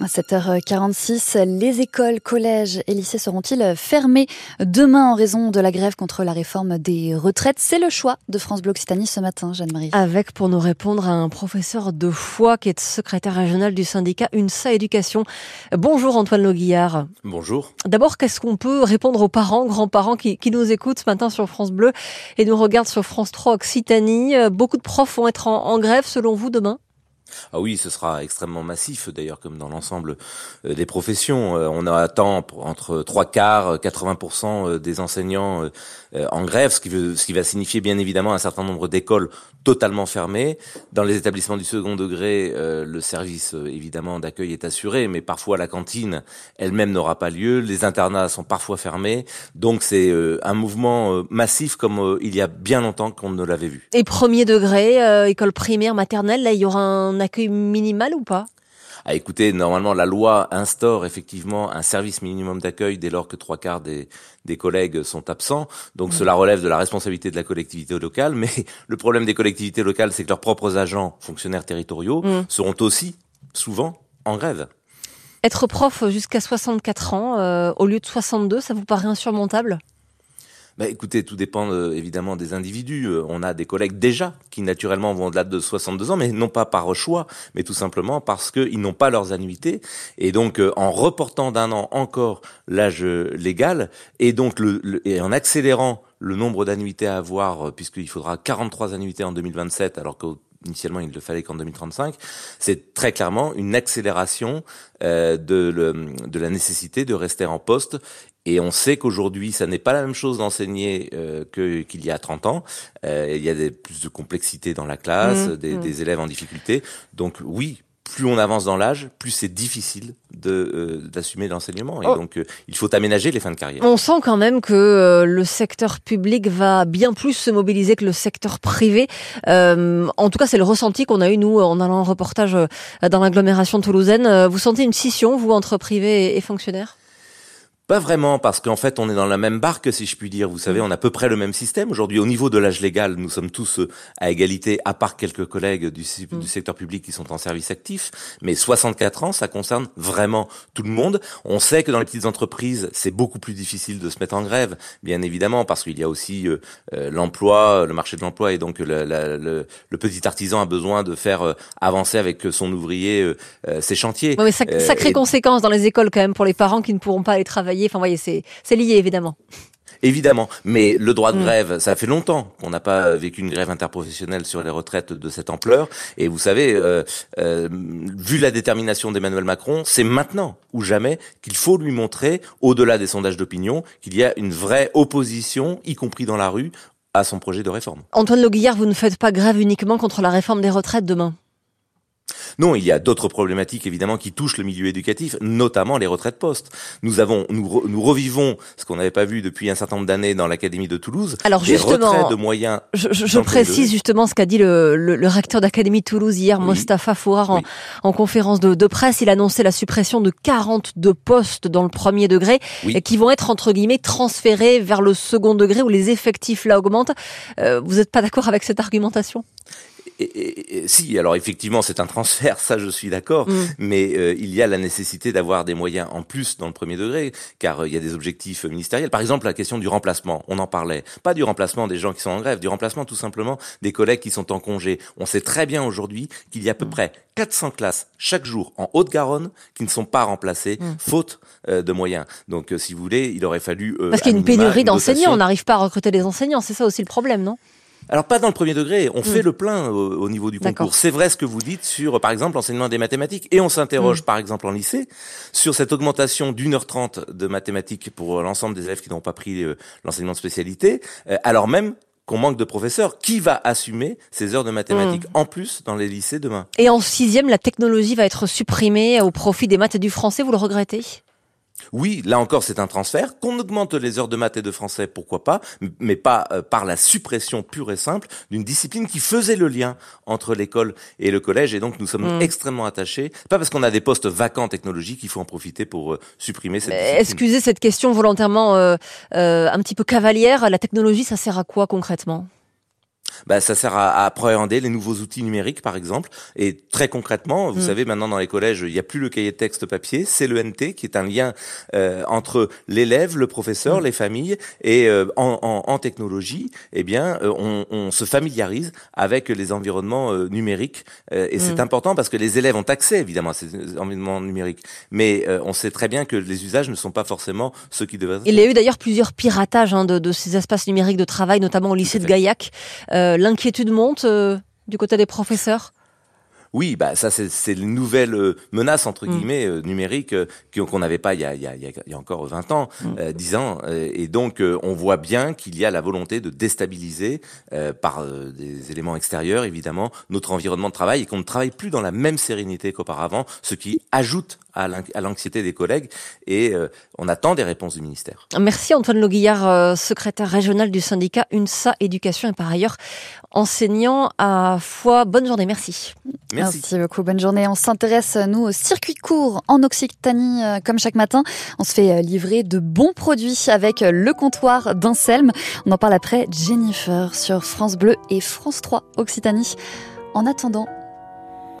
À 7h46, les écoles, collèges et lycées seront-ils fermés demain en raison de la grève contre la réforme des retraites? C'est le choix de France Bleu Occitanie ce matin, Jeanne-Marie. Avec, pour nous répondre, un professeur de foi qui est secrétaire régional du syndicat UNSA Éducation. Bonjour Antoine Loguillard. Bonjour. D'abord, qu'est-ce qu'on peut répondre aux parents, grands-parents qui, qui, nous écoutent ce matin sur France Bleu et nous regardent sur France 3 Occitanie? Beaucoup de profs vont être en, en grève selon vous demain? Ah oui, ce sera extrêmement massif d'ailleurs, comme dans l'ensemble euh, des professions. Euh, on attend entre trois quarts, 80% euh, des enseignants en grève, ce qui, ce qui va signifier bien évidemment un certain nombre d'écoles totalement fermées. Dans les établissements du second degré, le service évidemment d'accueil est assuré, mais parfois la cantine elle-même n'aura pas lieu. Les internats sont parfois fermés, donc c'est un mouvement massif comme il y a bien longtemps qu'on ne l'avait vu. Et premier degré, école primaire, maternelle, là il y aura un accueil minimal ou pas? Ah, écoutez, normalement, la loi instaure effectivement un service minimum d'accueil dès lors que trois quarts des, des collègues sont absents. Donc mmh. cela relève de la responsabilité de la collectivité locale. Mais le problème des collectivités locales, c'est que leurs propres agents, fonctionnaires territoriaux, mmh. seront aussi souvent en grève. Être prof jusqu'à 64 ans euh, au lieu de 62, ça vous paraît insurmontable? Bah, écoutez, tout dépend euh, évidemment des individus. Euh, on a des collègues déjà qui naturellement vont au-delà de 62 ans, mais non pas par choix, mais tout simplement parce qu'ils n'ont pas leurs annuités. Et donc, euh, en reportant d'un an encore l'âge légal, et donc le, et en accélérant le nombre d'annuités à avoir, puisqu'il faudra 43 annuités en 2027, alors que initialement il ne le fallait qu'en 2035, c'est très clairement une accélération euh, de, le, de la nécessité de rester en poste. Et on sait qu'aujourd'hui, ça n'est pas la même chose d'enseigner euh, que qu'il y a 30 ans. Euh, il y a des, plus de complexité dans la classe, mmh, des, mmh. des élèves en difficulté. Donc oui, plus on avance dans l'âge, plus c'est difficile de euh, d'assumer l'enseignement et oh. donc euh, il faut aménager les fins de carrière. On sent quand même que euh, le secteur public va bien plus se mobiliser que le secteur privé. en tout cas, c'est le ressenti qu'on a eu nous en allant en reportage dans l'agglomération toulousaine. Vous sentez une scission vous entre privé et fonctionnaires? Pas vraiment, parce qu'en fait, on est dans la même barque, si je puis dire. Vous savez, mm. on a à peu près le même système. Aujourd'hui, au niveau de l'âge légal, nous sommes tous euh, à égalité, à part quelques collègues du, mm. du, secteur public qui sont en service actif. Mais 64 ans, ça concerne vraiment tout le monde. On sait que dans les petites entreprises, c'est beaucoup plus difficile de se mettre en grève, bien évidemment, parce qu'il y a aussi euh, euh, l'emploi, le marché de l'emploi, et donc le, le, petit artisan a besoin de faire avancer avec son ouvrier ses chantiers. mais ça, sacrée conséquence dans les écoles quand même pour les parents qui ne pourront pas aller travailler Enfin, voyez, c'est lié évidemment. Évidemment, mais le droit de mm. grève, ça fait longtemps qu'on n'a pas vécu une grève interprofessionnelle sur les retraites de cette ampleur. Et vous savez, euh, euh, vu la détermination d'Emmanuel Macron, c'est maintenant ou jamais qu'il faut lui montrer, au-delà des sondages d'opinion, qu'il y a une vraie opposition, y compris dans la rue, à son projet de réforme. Antoine Leguillard, vous ne faites pas grève uniquement contre la réforme des retraites demain? Non, il y a d'autres problématiques évidemment qui touchent le milieu éducatif, notamment les retraites postes. Nous avons, nous, nous revivons ce qu'on n'avait pas vu depuis un certain nombre d'années dans l'académie de Toulouse. Alors justement, de moyens. Je, je, précise justement ce qu'a dit le, le, le recteur d'académie de Toulouse hier, Mostafa Fourar, en, en, conférence de, de, presse. Il annonçait la suppression de 42 postes dans le premier degré et qui vont être entre guillemets transférés vers le second degré où les effectifs là augmentent. Euh, vous n'êtes pas d'accord avec cette argumentation? Et, si, alors effectivement, c'est un transfert, ça je suis d'accord, mm. mais euh, il y a la nécessité d'avoir des moyens en plus dans le premier degré, car euh, il y a des objectifs ministériels. Par exemple, la question du remplacement, on en parlait. Pas du remplacement des gens qui sont en grève, du remplacement tout simplement des collègues qui sont en congé. On sait très bien aujourd'hui qu'il y a à peu mm. près 400 classes chaque jour en Haute-Garonne qui ne sont pas remplacées, mm. faute euh, de moyens. Donc, si vous voulez, il aurait fallu... Parce qu'il y a une pénurie d'enseignants, on n'arrive pas à recruter des enseignants, c'est ça aussi le problème, non? Alors pas dans le premier degré, on fait mm. le plein au, niveau du concours. C'est vrai ce que vous dites sur, par exemple, l'enseignement des mathématiques. Et on s'interroge, mm. par exemple, en lycée, sur cette augmentation d'une heure trente de mathématiques pour l'ensemble des élèves qui n'ont pas pris euh, l'enseignement de spécialité, euh, alors même qu'on manque de professeurs. Qui va assumer ces heures de mathématiques mm. en plus dans les lycées demain? Et en sixième, la technologie va être supprimée au profit des maths et du français. Vous le regrettez? Oui, là encore, c'est un transfert. Qu'on augmente les heures de maths et de français, pourquoi pas, mais pas euh, par la suppression pure et simple d'une discipline qui faisait le lien entre l'école et le collège. Et donc, nous sommes mmh. extrêmement attachés. Pas parce qu'on a des postes vacants technologiques qu'il faut en profiter pour euh, supprimer cette discipline. Excusez cette question volontairement euh, un petit peu cavalière. La technologie, ça sert à quoi concrètement? Bah, Ça sert à, à appréhender les nouveaux outils numériques, par exemple. Et très concrètement, vous mm. savez, maintenant dans les collèges, il n'y a plus le cahier de texte papier, c'est le NT qui est un lien euh, entre l'élève, le professeur, mm. les familles. Et euh, en, en, en, technologie, eh bien, euh, on, on, se familiarise avec les environnements euh, numériques. et c'est mm. important parce que les élèves ont accès, évidemment, à ces environnements numériques. Mais on sait très bien que les usages ne sont pas forcément ceux qui devraient être. Il y a eu d'ailleurs plusieurs piratages hein, de, de, ces espaces numériques de travail, notamment au lycée de Gaillac. L'inquiétude monte du côté des professeurs? Oui, bah ça c'est une nouvelle euh, menace entre mm. guillemets euh, numérique euh, qu'on n'avait pas il y, a, il, y a, il y a encore 20 ans, mm. 10 ans, et donc on voit bien qu'il y a la volonté de déstabiliser par des éléments extérieurs évidemment notre environnement de travail et qu'on ne travaille plus dans la même sérénité qu'auparavant, ce qui ajoute à l'anxiété des collègues et on attend des réponses du ministère. Merci Antoine Loguillard, secrétaire régional du syndicat UNSA Éducation et par ailleurs enseignant à Foix. Bonne journée, merci. Merci. Merci beaucoup, bonne journée. On s'intéresse, nous, au circuit court en Occitanie, euh, comme chaque matin. On se fait euh, livrer de bons produits avec euh, le comptoir d'Anselme. On en parle après Jennifer sur France Bleu et France 3 Occitanie. En attendant,